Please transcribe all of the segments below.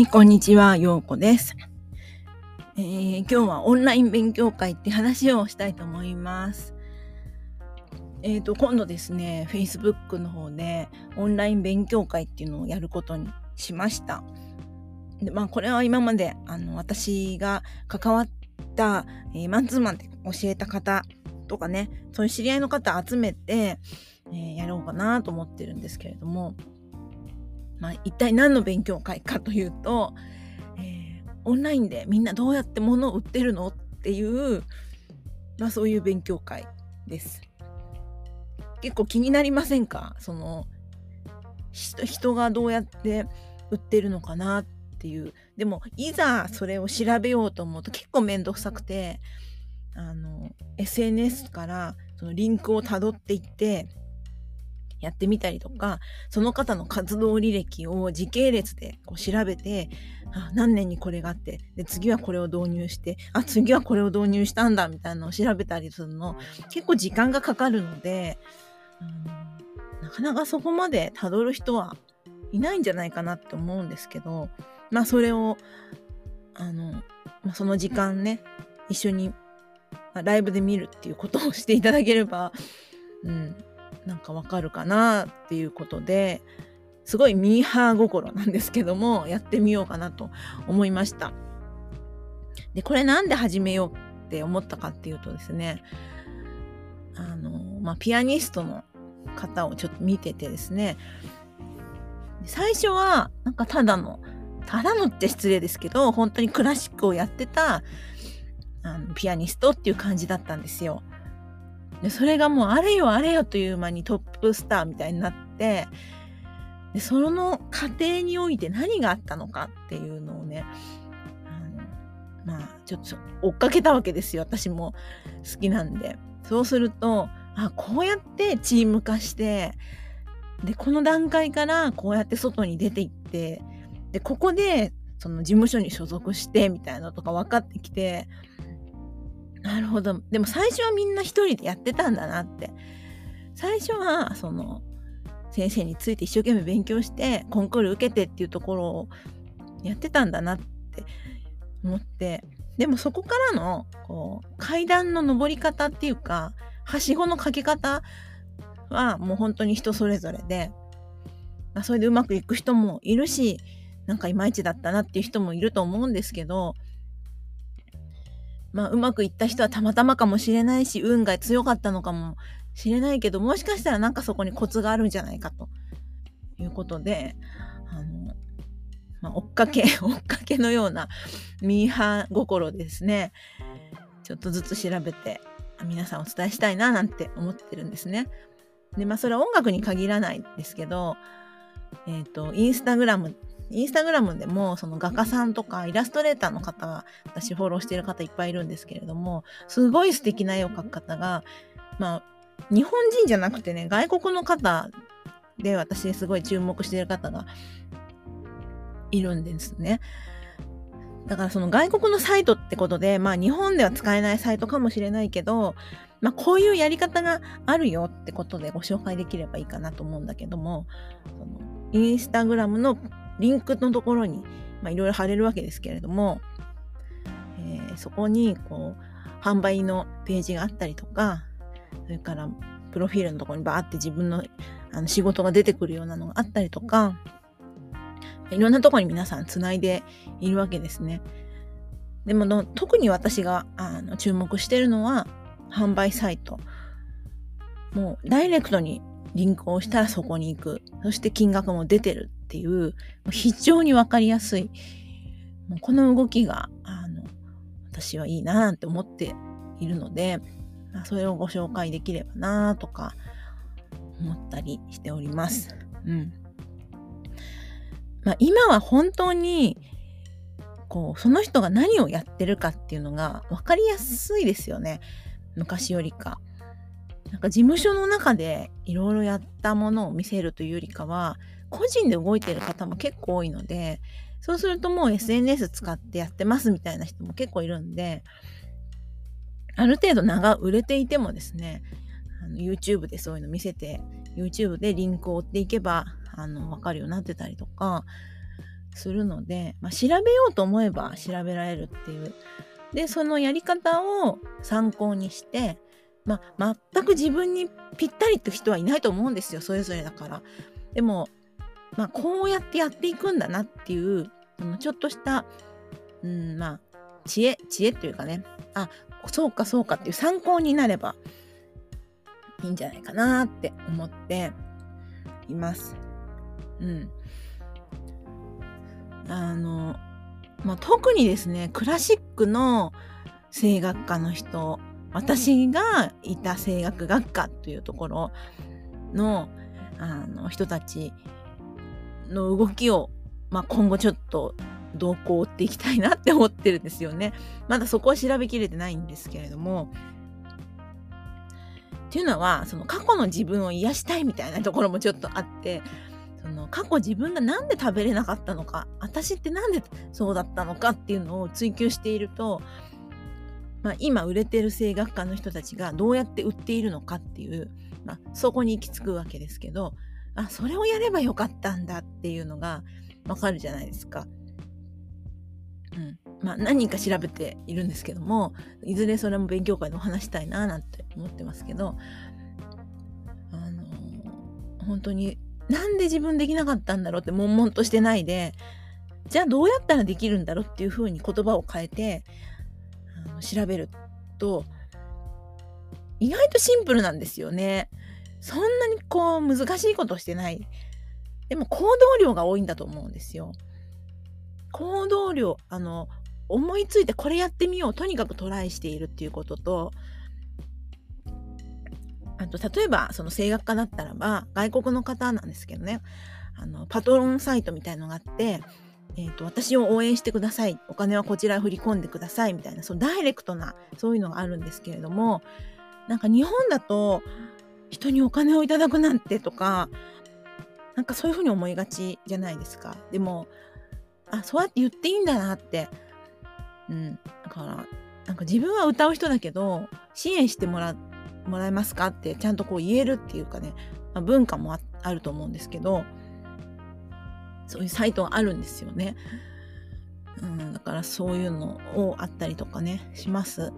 い、こんにちは、ようこです。えー今日はオンライン勉強会って話をしたいと思います。えっ、と、今度ですね、Facebook の方でオンライン勉強会っていうのをやることにしました。で、まあ、これは今まで、あの、私が関わった、えーマンツーマンで教えた方とかね、そういう知り合いの方集めて、えやろうかなと思ってるんですけれども、まあ、一体何の勉強会かというと、えーオンラインでみんなどうやって物を売ってるのっていう、まあ、そういう勉強会です。結構気になりませんか？その人がどうやって売ってるのかなっていうでもいざそれを調べようと思うと結構面倒くさくてあの SNS からそのリンクをたどっていってやってみたりとかその方の活動履歴を時系列でこう調べてあ何年にこれがあってで次はこれを導入してあ次はこれを導入したんだみたいなのを調べたりするの結構時間がかかるので、うんなかなかそこまでたどる人はいないんじゃないかなって思うんですけどまあそれをあの、まあ、その時間ね一緒にまあライブで見るっていうことをしていただければ、うん、なんかわかるかなっていうことですごいミーハー心なんですけどもやってみようかなと思いました。でこれなんで始めようって思ったかっていうとですねあの、まあ、ピアニストの方をちょっと見ててですね最初はなんかただのただのって失礼ですけど本当にクラシックをやってたあのピアニストっていう感じだったんですよ。でそれがもうあれよあれよという間にトップスターみたいになってでその過程において何があったのかっていうのをねあのまあちょっと追っかけたわけですよ。私も好きなんで。そうするとあこうやってチーム化してでこの段階からこうやって外に出ていってでここでその事務所に所属してみたいなのとか分かってきてなる。ほど。でも最初はみんな一人でやってたんだなって。最初はその先生について一生懸命勉強してコンクール受けてっていうところをやってたんだなって思って。でもそこからのこう階段の上り方っていうかはしごのかけ方はもう本当に人それぞれで、ま、それでうまくいく人もいるしなんかいまいちだったなっていう人もいると思うんですけどまあうまくいった人はたまたまかもしれないし運が強かったのかもしれないけどもしかしたらなんかそこにコツがあるんじゃないかということであの、まあ、追っかけ 追っかけのようなミーハー心ですねちょっとずつ調べて皆さんお伝えしたいななんて思ってるんですね。でまあそれは音楽に限らないんですけどえっ、とインスタグラムインスタグラムでもその画家さんとかイラストレーターの方が私フォローしてる方いっぱいいるんですけれどもすごい素敵な絵を描く方がまあ日本人じゃなくてね外国の方で私すごい注目してる方がいるんですね。だからその外国のサイトってことでまあ日本では使えないサイトかもしれないけどまあこういうやり方があるよってことでご紹介できればいいかなと思うんだけどもそのインスタグラムのリンクのところにいろいろ貼れるわけですけれども、えーそこにこう販売のページがあったりとかそれからプロフィールのところにバーって自分のあの仕事が出てくるようなのがあったりとかいろんなところに皆さんつないでいるわけですね。でもの特に私があの注目してるのは販売サイト。もうダイレクトにリンクを押したらそこに行く。そして金額も出てるっていう、非常にわかりやすい。もうこの動きが、あの、私はいいななんて思っているので、まあそれをご紹介できればなとか思ったりしております。うん。まあ今は本当に、こう、その人が何をやってるかっていうのが分かりやすいですよね。昔よりか。なんか事務所の中でいろいろやったものを見せるというよりかは個人で動いてる方も結構多いのでそうするともう SNS 使ってやってますみたいな人も結構いるんである程度名が売れていてもですね YouTube でそういうの見せて YouTube でリンクを追っていけばあの分かるようになってたりとかするので、まあ、調べようと思えば調べられるっていう。で、そのやり方を参考にして、まあ、全く自分にぴったりって人はいないと思うんですよ。それぞれだから。でも、まあ、こうやってやっていくんだなっていう、ちょっとした、うん、まあ、知恵、知恵っていうかね、あ、そうかそうかっていう参考になればいいんじゃないかなって思っています。うん。あの、まあ、特にですね、クラシックの声楽家の人、私がいた声楽学科というところのあの人たちの動きを、まあ、今後ちょっと動向を追っていきたいなって思ってるんですよね。まだそこは調べきれてないんですけれども。っていうのはその過去の自分を癒したいみたいなところもちょっとあってその過去自分が何で食べれなかったのか私って何でそうだったのかっていうのを追求していると、まあ、今売れてる声楽家の人たちがどうやって売っているのかっていう、まあ、そこに行き着くわけですけどあそれをやればよかったんだっていうのがわかるじゃないですか。うんまあ、何人か調べているんですけどもいずれそれも勉強会でお話したいななんて思ってますけど、あのー、本当になんで自分できなかったんだろうって悶々としてないでじゃあどうやったらできるんだろうっていうふうに言葉を変えての調べると意外とシンプルなんですよね。そんなにこう難しいことしてない。でも行動量が多いんだと思うんですよ。行動量、あの、思いついてこれやってみよう、とにかくトライしているっていうことと、あと、例えば、その声楽家だったらば、外国の方なんですけどね、あの、パトロンサイトみたいのがあって、え、ー、と、私を応援してください。お金はこちらへ振り込んでください。みたいな、そのダイレクトな、そういうのがあるんですけれども、なんか日本だと、人にお金をいただくなんてとか、なんかそういうふうに思いがちじゃないですか。でも、あそうやって言っていいんだなってうんだからなんか自分は歌う人だけど支援してもらもらえますかってちゃんとこう言えるっていうかね、まあ、文化もあると思うんですけどそういうサイトがあるんですよね。うん、だからそういうのをあったりとかねします。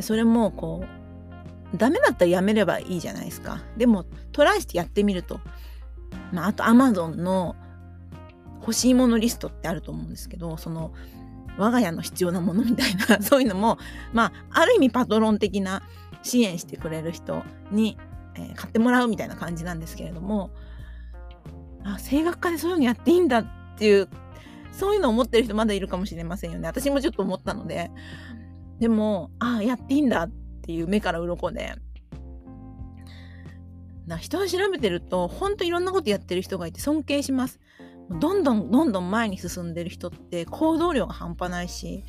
それもこうダメだったらやめればいいじゃないですか。でもトライしてやってみると。まあ、あと Amazon の欲しいものリストってあると思うんですけどその我が家の必要なものみたいな そういうのもまあある意味パトロン的な支援してくれる人に、えー、買ってもらうみたいな感じなんですけれどもあ声楽家でそういうのやっていいんだっていうそういうのを思ってる人まだいるかもしれませんよね私もちょっと思ったのででもああやっていいんだっていう目から鱗でな人を調べてるとほんといろんなことやってる人がいて尊敬します。どんどんどんどん前に進んでる人って行動量が半端ないし、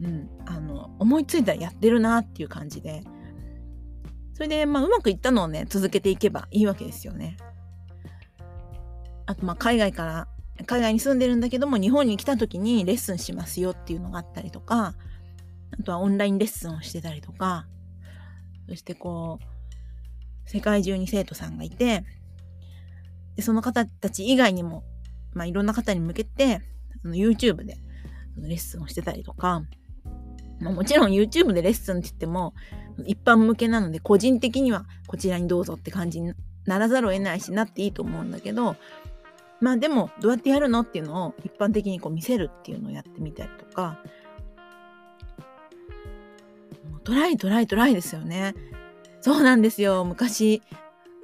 うん、あの思いついたらやってるなっていう感じでそれで、まあ、うまくいったのをね続けていけばいいわけですよね。あとまあ海外から海外に住んでるんだけども日本に来た時にレッスンしますよっていうのがあったりとかあとはオンラインレッスンをしてたりとかそしてこう世界中に生徒さんがいてでその方たち以外にもまあ、いろんな方に向けて、YouTube でレッスンをしてたりとか、まあ、もちろん YouTube でレッスンって言っても、一般向けなので、個人的にはこちらにどうぞって感じにならざるを得ないし、なっていいと思うんだけど、まあでも、どうやってやるのっていうのを一般的にこう見せるっていうのをやってみたりとか、try try try ですよね。そうなんですよ。昔、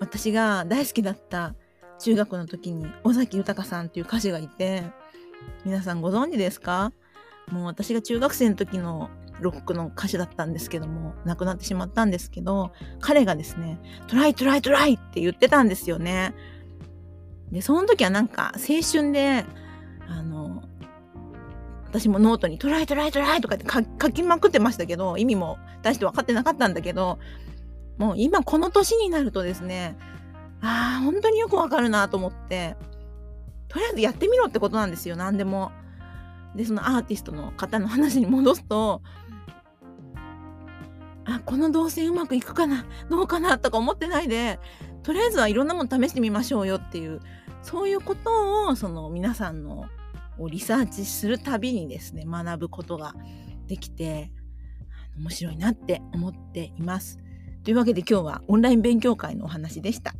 私が大好きだった中学の時に尾崎豊さんっていう歌手がいて、皆さんご存知ですか？もう私が中学生の時のロックの歌手だったんですけども、亡くなってしまったんですけど、彼がですね、 try try try って言ってたんですよね。で、その時はなんか青春で、あの、私もノートに try try try とかって書きまくってましたけど、意味も大して分かってなかったんだけど、もう今この年になるとですね、ああ、本当によくわかるなと思って、とりあえずやってみろってことなんですよ、何でも。で、そのアーティストの方の話に戻すと、あ、この動線うまくいくかなどうかなとか思ってないで、とりあえずはいろんなもの試してみましょうよっていうそういうことをその皆さんのをリサーチするたびにですね学ぶことができて面白いなって思っています。というわけで今日はオンライン勉強会のお話でした。